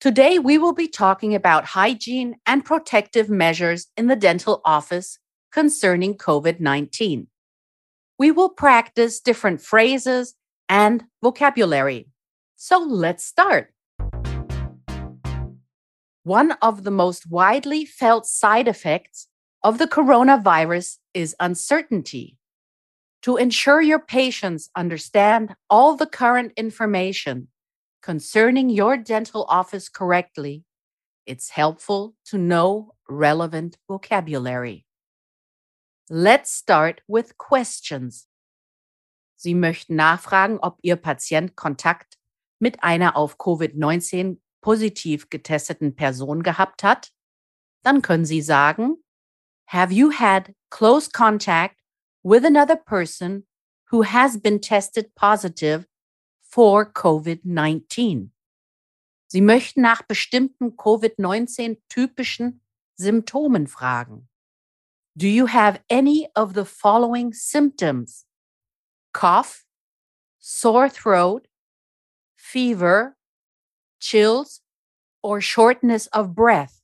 Today, we will be talking about hygiene and protective measures in the dental office concerning COVID 19. We will practice different phrases and vocabulary. So let's start. One of the most widely felt side effects of the coronavirus is uncertainty. To ensure your patients understand all the current information, concerning your dental office correctly, it's helpful to know relevant vocabulary. Let's start with questions. Sie möchten nachfragen, ob Ihr Patient Kontakt mit einer auf Covid-19 positiv getesteten Person gehabt hat. Dann können Sie sagen, Have you had close contact with another person who has been tested positive for COVID-19. Sie möchten nach bestimmten COVID-19 typischen Symptomen fragen. Do you have any of the following symptoms? Cough, sore throat, fever, chills, or shortness of breath?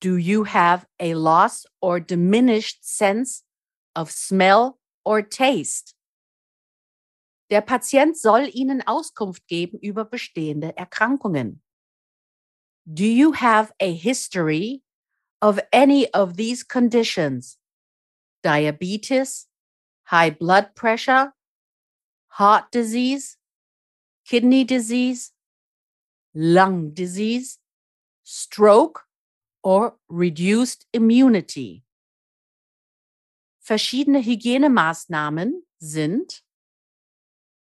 Do you have a loss or diminished sense of smell or taste? Der Patient soll Ihnen Auskunft geben über bestehende Erkrankungen. Do you have a history of any of these conditions? Diabetes, high blood pressure, heart disease, kidney disease, lung disease, stroke or reduced immunity. Verschiedene Hygienemaßnahmen sind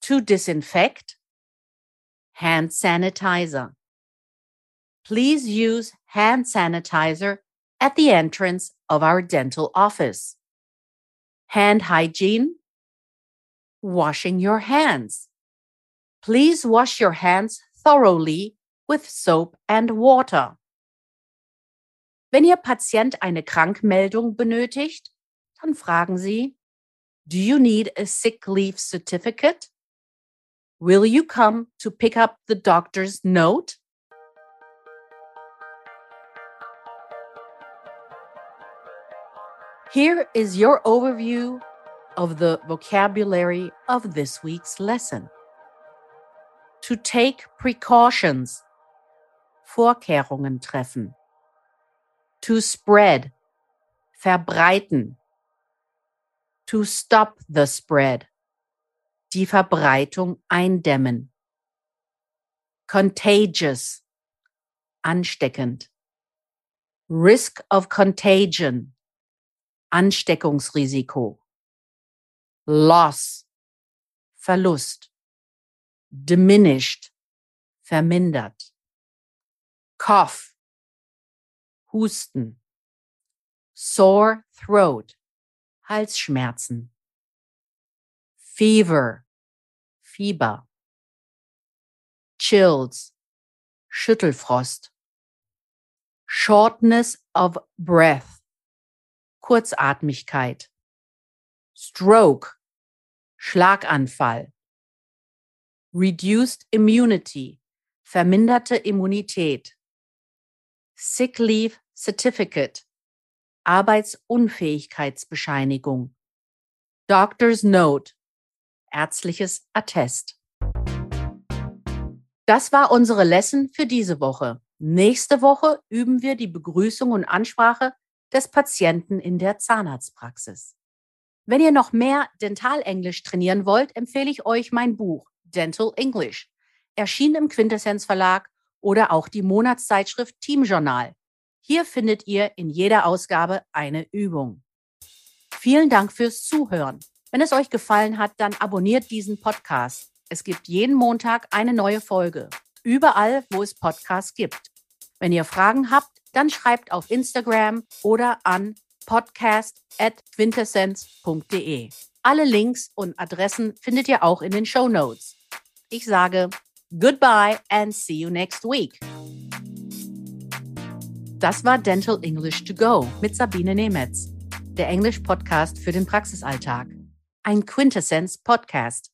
to disinfect, hand sanitizer. Please use hand sanitizer at the entrance of our dental office. Hand hygiene, washing your hands. Please wash your hands thoroughly with soap and water. Wenn Ihr Patient eine Krankmeldung benötigt, dann fragen Sie, Do you need a sick leave certificate? Will you come to pick up the doctor's note? Here is your overview of the vocabulary of this week's lesson. To take precautions, Vorkehrungen treffen. To spread, verbreiten. To stop the spread, die Verbreitung eindämmen. Contagious, ansteckend. Risk of contagion, Ansteckungsrisiko. Loss, Verlust. Diminished, vermindert. Cough, Husten. Sore throat, Halsschmerzen. Fever, Fieber. Chills, Schüttelfrost. Shortness of breath, Kurzatmigkeit. Stroke, Schlaganfall. Reduced immunity, verminderte Immunität. Sick Leave Certificate, Arbeitsunfähigkeitsbescheinigung. Doctor's Note, ärztliches Attest. Das war unsere Lesson für diese Woche. Nächste Woche üben wir die Begrüßung und Ansprache des Patienten in der Zahnarztpraxis. Wenn ihr noch mehr Dentalenglisch trainieren wollt, empfehle ich euch mein Buch Dental English, erschienen im Quintessenz Verlag oder auch die Monatszeitschrift Team Journal. Hier findet ihr in jeder Ausgabe eine Übung. Vielen Dank fürs Zuhören. Wenn es euch gefallen hat, dann abonniert diesen Podcast. Es gibt jeden Montag eine neue Folge. Überall, wo es Podcasts gibt. Wenn ihr Fragen habt, dann schreibt auf Instagram oder an podcast.quintessenz.de. Alle Links und Adressen findet ihr auch in den Show Notes. Ich sage goodbye and see you next week. Das war Dental English to Go mit Sabine Nemetz, der Englisch-Podcast für den Praxisalltag. Ein Quintessenz-Podcast.